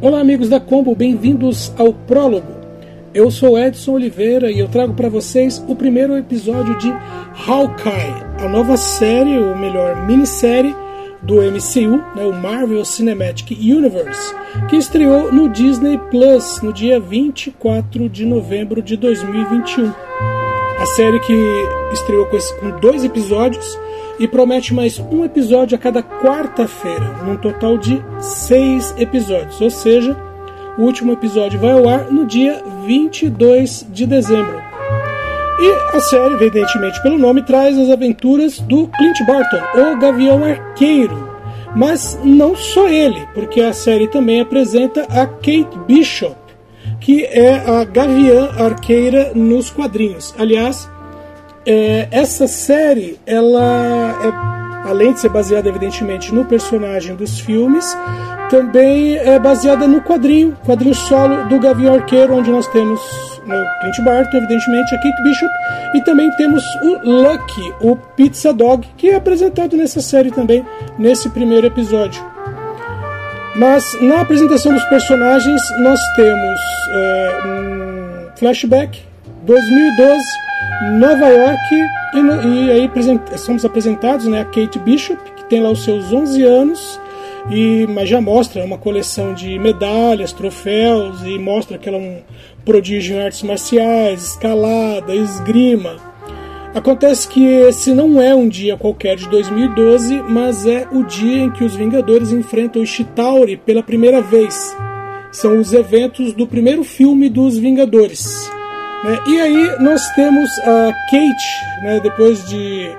Olá, amigos da Combo, bem-vindos ao Prólogo. Eu sou Edson Oliveira e eu trago para vocês o primeiro episódio de Hawkeye, a nova série, ou melhor, minissérie do MCU, né, o Marvel Cinematic Universe, que estreou no Disney Plus no dia 24 de novembro de 2021. A série que estreou com, esse, com dois episódios e promete mais um episódio a cada quarta-feira, num total de seis episódios. Ou seja, o último episódio vai ao ar no dia 22 de dezembro. E a série, evidentemente pelo nome, traz as aventuras do Clint Barton, o Gavião Arqueiro. Mas não só ele, porque a série também apresenta a Kate Bishop, que é a Gaviã Arqueira nos quadrinhos. Aliás, é, essa série, ela é, além de ser baseada evidentemente no personagem dos filmes, também é baseada no quadrinho, quadrinho solo do Gavião Arqueiro, onde nós temos o Clint Barton, evidentemente, a Kate Bishop, e também temos o Lucky, o Pizza Dog, que é apresentado nessa série também, nesse primeiro episódio. Mas na apresentação dos personagens, nós temos é, um flashback 2012 Nova York e, e aí somos apresentados né, a Kate Bishop, que tem lá os seus 11 anos, e, mas já mostra uma coleção de medalhas, troféus, e mostra que ela é um prodígio em artes marciais, escalada, esgrima. Acontece que esse não é um dia qualquer de 2012, mas é o dia em que os Vingadores enfrentam os Chitauri pela primeira vez. São os eventos do primeiro filme dos Vingadores. Né? E aí nós temos a Kate, né, depois de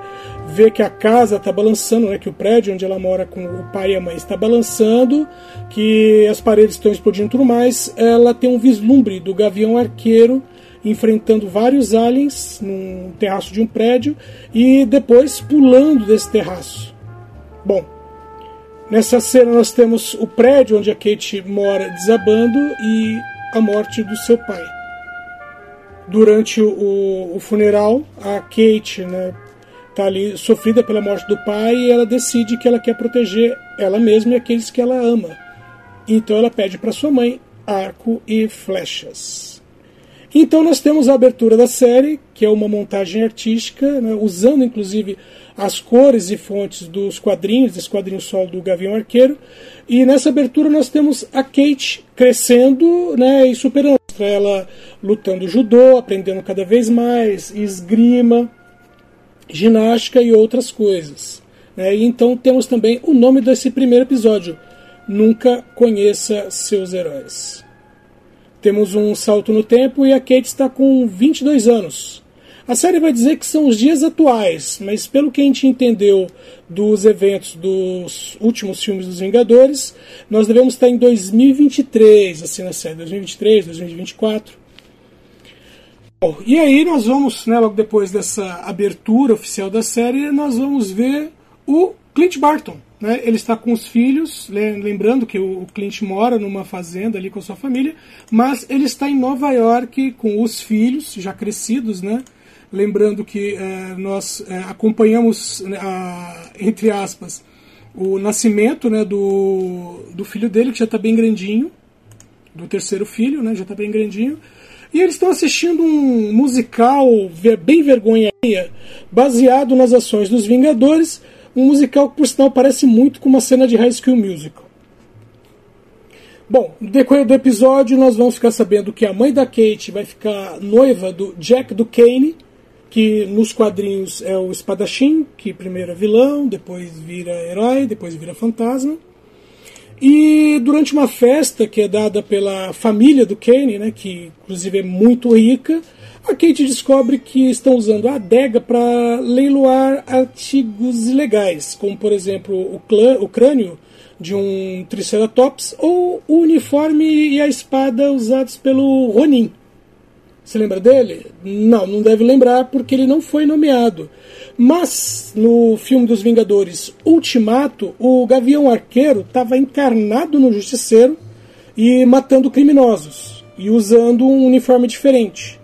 ver que a casa está balançando, né, que o prédio onde ela mora com o pai e a mãe está balançando, que as paredes estão explodindo tudo mais, ela tem um vislumbre do Gavião Arqueiro enfrentando vários aliens num terraço de um prédio e depois pulando desse terraço. Bom, nessa cena nós temos o prédio onde a Kate mora desabando e a morte do seu pai durante o, o funeral, a Kate, né, tá ali sofrida pela morte do pai e ela decide que ela quer proteger ela mesma e aqueles que ela ama. Então ela pede para sua mãe arco e flechas. Então nós temos a abertura da série, que é uma montagem artística, né, usando inclusive as cores e fontes dos quadrinhos, desse quadrinho solo do Gavião Arqueiro. E nessa abertura nós temos a Kate crescendo né, e superando ela lutando judô, aprendendo cada vez mais, esgrima, ginástica e outras coisas. Né? E então temos também o nome desse primeiro episódio: Nunca Conheça Seus Heróis. Temos um salto no tempo e a Kate está com 22 anos. A série vai dizer que são os dias atuais, mas pelo que a gente entendeu dos eventos dos últimos filmes dos Vingadores, nós devemos estar em 2023, assim na série, 2023, 2024. Bom, e aí nós vamos, né, logo depois dessa abertura oficial da série, nós vamos ver o Clint Barton. Né? Ele está com os filhos, lembrando que o Clint mora numa fazenda ali com a sua família, mas ele está em Nova York com os filhos já crescidos, né? Lembrando que é, nós é, acompanhamos, né, a, entre aspas, o nascimento né, do, do filho dele, que já está bem grandinho, do terceiro filho, né, já está bem grandinho. E eles estão assistindo um musical bem vergonha baseado nas ações dos Vingadores, um musical que, por sinal, parece muito com uma cena de High School Musical. Bom, no decorrer do episódio, nós vamos ficar sabendo que a mãe da Kate vai ficar noiva do Jack Duquesne, que nos quadrinhos é o espadachim, que primeiro é vilão, depois vira herói, depois vira fantasma. E durante uma festa que é dada pela família do Kane, né, que inclusive é muito rica, a Kate descobre que estão usando a adega para leiloar artigos ilegais, como por exemplo o, clã, o crânio de um Triceratops ou o uniforme e a espada usados pelo Ronin. Você lembra dele? Não, não deve lembrar porque ele não foi nomeado. Mas no filme dos Vingadores Ultimato, o Gavião Arqueiro estava encarnado no Justiceiro e matando criminosos e usando um uniforme diferente.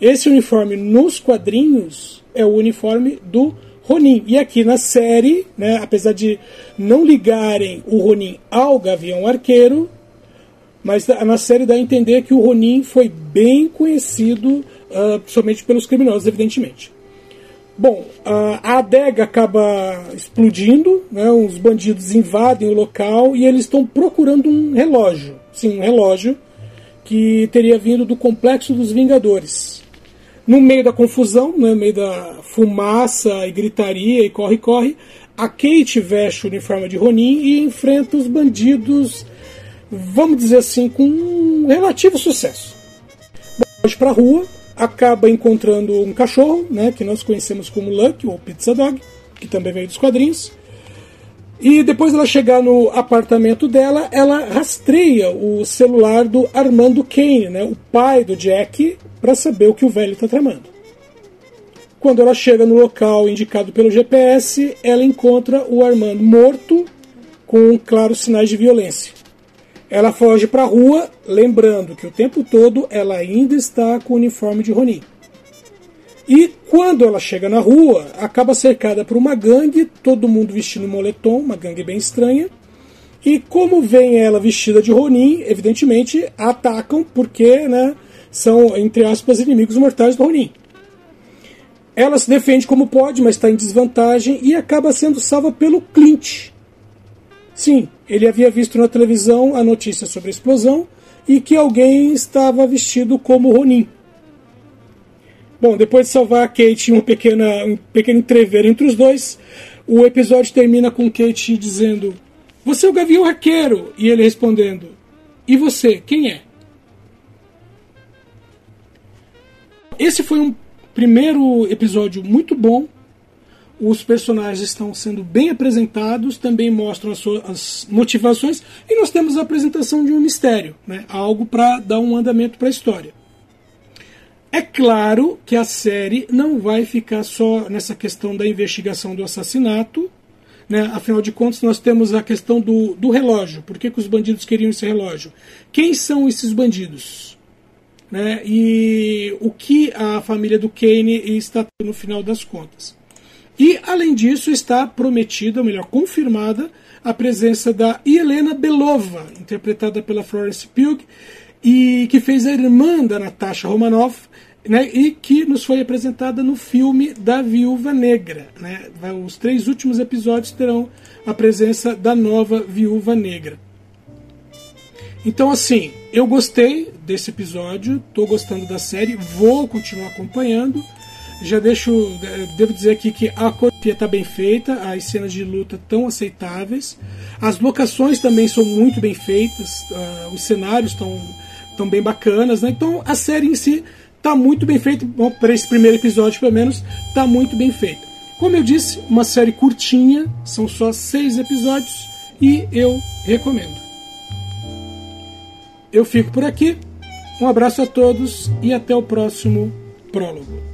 Esse uniforme nos quadrinhos é o uniforme do Ronin. E aqui na série, né, apesar de não ligarem o Ronin ao Gavião Arqueiro, mas na série dá a entender que o Ronin foi bem conhecido uh, somente pelos criminosos, evidentemente. Bom, a adega acaba explodindo, né, os bandidos invadem o local e eles estão procurando um relógio. Sim, um relógio que teria vindo do Complexo dos Vingadores. No meio da confusão, né, no meio da fumaça e gritaria e corre-corre, a Kate veste o uniforme de Ronin e enfrenta os bandidos vamos dizer assim, com um relativo sucesso. Pode para a rua, acaba encontrando um cachorro, né, que nós conhecemos como Lucky ou Pizza Dog, que também veio dos quadrinhos. E depois ela chegar no apartamento dela, ela rastreia o celular do Armando Kane, né, o pai do Jack, para saber o que o velho está tramando. Quando ela chega no local indicado pelo GPS, ela encontra o Armando morto, com claros sinais de violência. Ela foge para a rua, lembrando que o tempo todo ela ainda está com o uniforme de Ronin. E quando ela chega na rua, acaba cercada por uma gangue, todo mundo vestindo moletom, uma gangue bem estranha. E como vem ela vestida de Ronin, evidentemente atacam porque né, são, entre aspas, inimigos mortais do Ronin. Ela se defende como pode, mas está em desvantagem e acaba sendo salva pelo Clint, Sim, ele havia visto na televisão a notícia sobre a explosão e que alguém estava vestido como Ronin. Bom, depois de salvar a Kate uma pequena, um pequeno entrever entre os dois, o episódio termina com Kate dizendo: Você é o Gavião Arqueiro! E ele respondendo: E você, quem é? Esse foi um primeiro episódio muito bom os personagens estão sendo bem apresentados, também mostram as, suas, as motivações, e nós temos a apresentação de um mistério, né? algo para dar um andamento para a história. É claro que a série não vai ficar só nessa questão da investigação do assassinato, né? afinal de contas, nós temos a questão do, do relógio. Por que, que os bandidos queriam esse relógio? Quem são esses bandidos? Né? E o que a família do Kane está no final das contas. E, além disso, está prometida, ou melhor, confirmada, a presença da Helena Belova, interpretada pela Florence Pugh, e que fez a irmã da Natasha Romanoff, né, e que nos foi apresentada no filme da Viúva Negra. Né? Os três últimos episódios terão a presença da nova Viúva Negra. Então, assim, eu gostei desse episódio, estou gostando da série, vou continuar acompanhando. Já deixo, é, devo dizer aqui que a coreografia está bem feita, as cenas de luta tão aceitáveis, as locações também são muito bem feitas, uh, os cenários estão tão bem bacanas, né? Então a série em si está muito bem feita, bom, para esse primeiro episódio pelo menos, está muito bem feita. Como eu disse, uma série curtinha, são só seis episódios e eu recomendo. Eu fico por aqui, um abraço a todos e até o próximo prólogo.